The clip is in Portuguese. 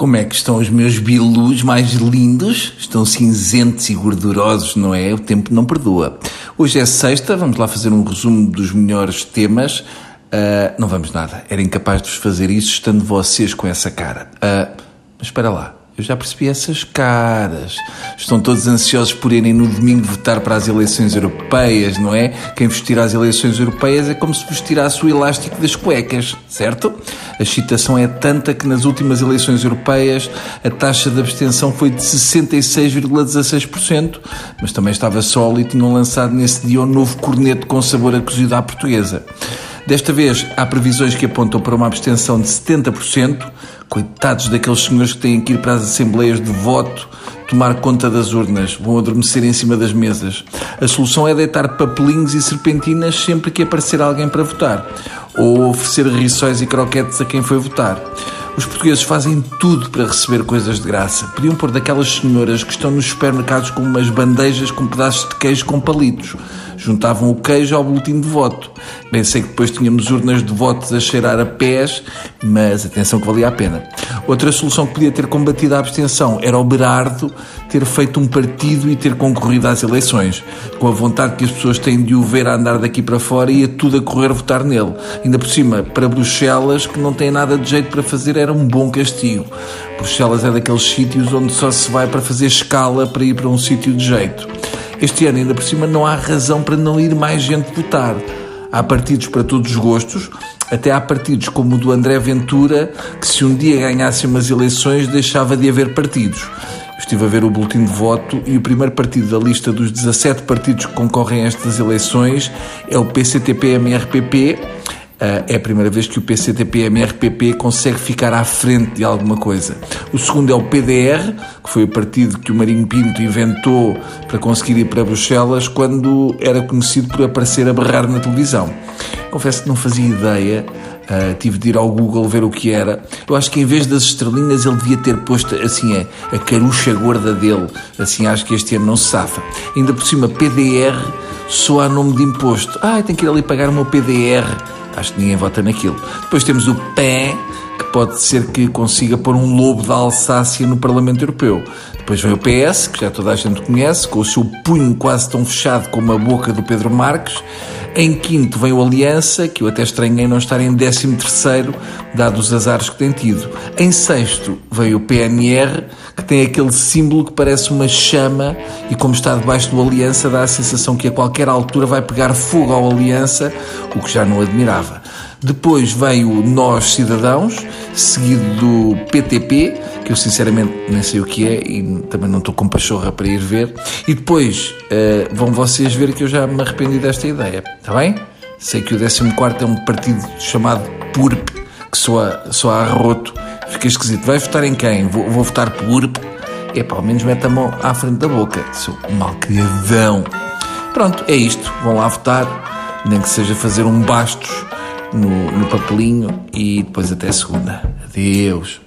Como é que estão os meus bilus mais lindos? Estão cinzentos e gordurosos, não é? O tempo não perdoa. Hoje é sexta, vamos lá fazer um resumo dos melhores temas. Uh, não vamos nada, era incapaz de vos fazer isso estando vocês com essa cara. Uh, mas espera lá, eu já percebi essas caras. Estão todos ansiosos por irem no domingo votar para as eleições europeias, não é? Quem vos tira as eleições europeias é como se vos tirasse o elástico das cuecas, certo? A excitação é tanta que nas últimas eleições europeias a taxa de abstenção foi de 66,16%, mas também estava solo e tinham lançado nesse dia um novo corneto com sabor a cozido à portuguesa. Desta vez, há previsões que apontam para uma abstenção de 70%. Coitados daqueles senhores que têm que ir para as assembleias de voto tomar conta das urnas, vão adormecer em cima das mesas. A solução é deitar papelinhos e serpentinas sempre que aparecer alguém para votar, ou oferecer rissóis e croquetes a quem foi votar. Os portugueses fazem tudo para receber coisas de graça. Podiam pôr daquelas senhoras que estão nos supermercados com umas bandejas com pedaços de queijo com palitos juntavam o queijo ao boletim de voto. Bem, sei que depois tínhamos urnas de votos a cheirar a pés, mas atenção que valia a pena. Outra solução que podia ter combatido a abstenção era o Berardo ter feito um partido e ter concorrido às eleições, com a vontade que as pessoas têm de o ver a andar daqui para fora e a tudo a correr votar nele. Ainda por cima, para Bruxelas, que não tem nada de jeito para fazer, era um bom castigo. Bruxelas é daqueles sítios onde só se vai para fazer escala para ir para um sítio de jeito. Este ano, ainda por cima, não há razão para não ir mais gente votar. Há partidos para todos os gostos, até há partidos como o do André Ventura, que se um dia ganhasse umas eleições deixava de haver partidos. Estive a ver o boletim de voto e o primeiro partido da lista dos 17 partidos que concorrem a estas eleições é o PCTP-MRPP, é a primeira vez que o PCTP-MRPP consegue ficar à frente de alguma coisa. O segundo é o PDR, que foi o partido que o Marinho Pinto inventou para conseguir ir para Bruxelas quando era conhecido por aparecer a berrar na televisão. Confesso que não fazia ideia, uh, tive de ir ao Google ver o que era. Eu acho que em vez das estrelinhas ele devia ter posto assim a, a carucha gorda dele. Assim acho que este ano não se safa. Ainda por cima, PDR soa nome de imposto. Ah, tem que ir ali pagar o meu PDR Acho que ninguém vota naquilo. Depois temos o PEN, que pode ser que consiga pôr um lobo da Alsácia no Parlamento Europeu. Depois vem o PS, que já toda a gente conhece, com o seu punho quase tão fechado como a boca do Pedro Marques. Em quinto vem o Aliança, que eu até estranhei não estar em décimo terceiro, dado os azares que tem tido. Em sexto veio o PNR, que tem aquele símbolo que parece uma chama e como está debaixo do Aliança dá a sensação que a qualquer altura vai pegar fogo ao Aliança, o que já não admirava. Depois veio o Nós Cidadãos, seguido do PTP, que eu sinceramente nem sei o que é e também não estou com pachorra para ir ver. E depois uh, vão vocês ver que eu já me arrependi desta ideia, está bem? Sei que o 14 é um partido chamado PURP, que soa, soa a roto, fica esquisito. Vai votar em quem? Vou, vou votar PURP. É, pelo menos mete a mão à frente da boca. Sou malcriadão. Pronto, é isto. Vão lá votar, nem que seja fazer um bastos no, no papelinho e depois até segunda. Adeus.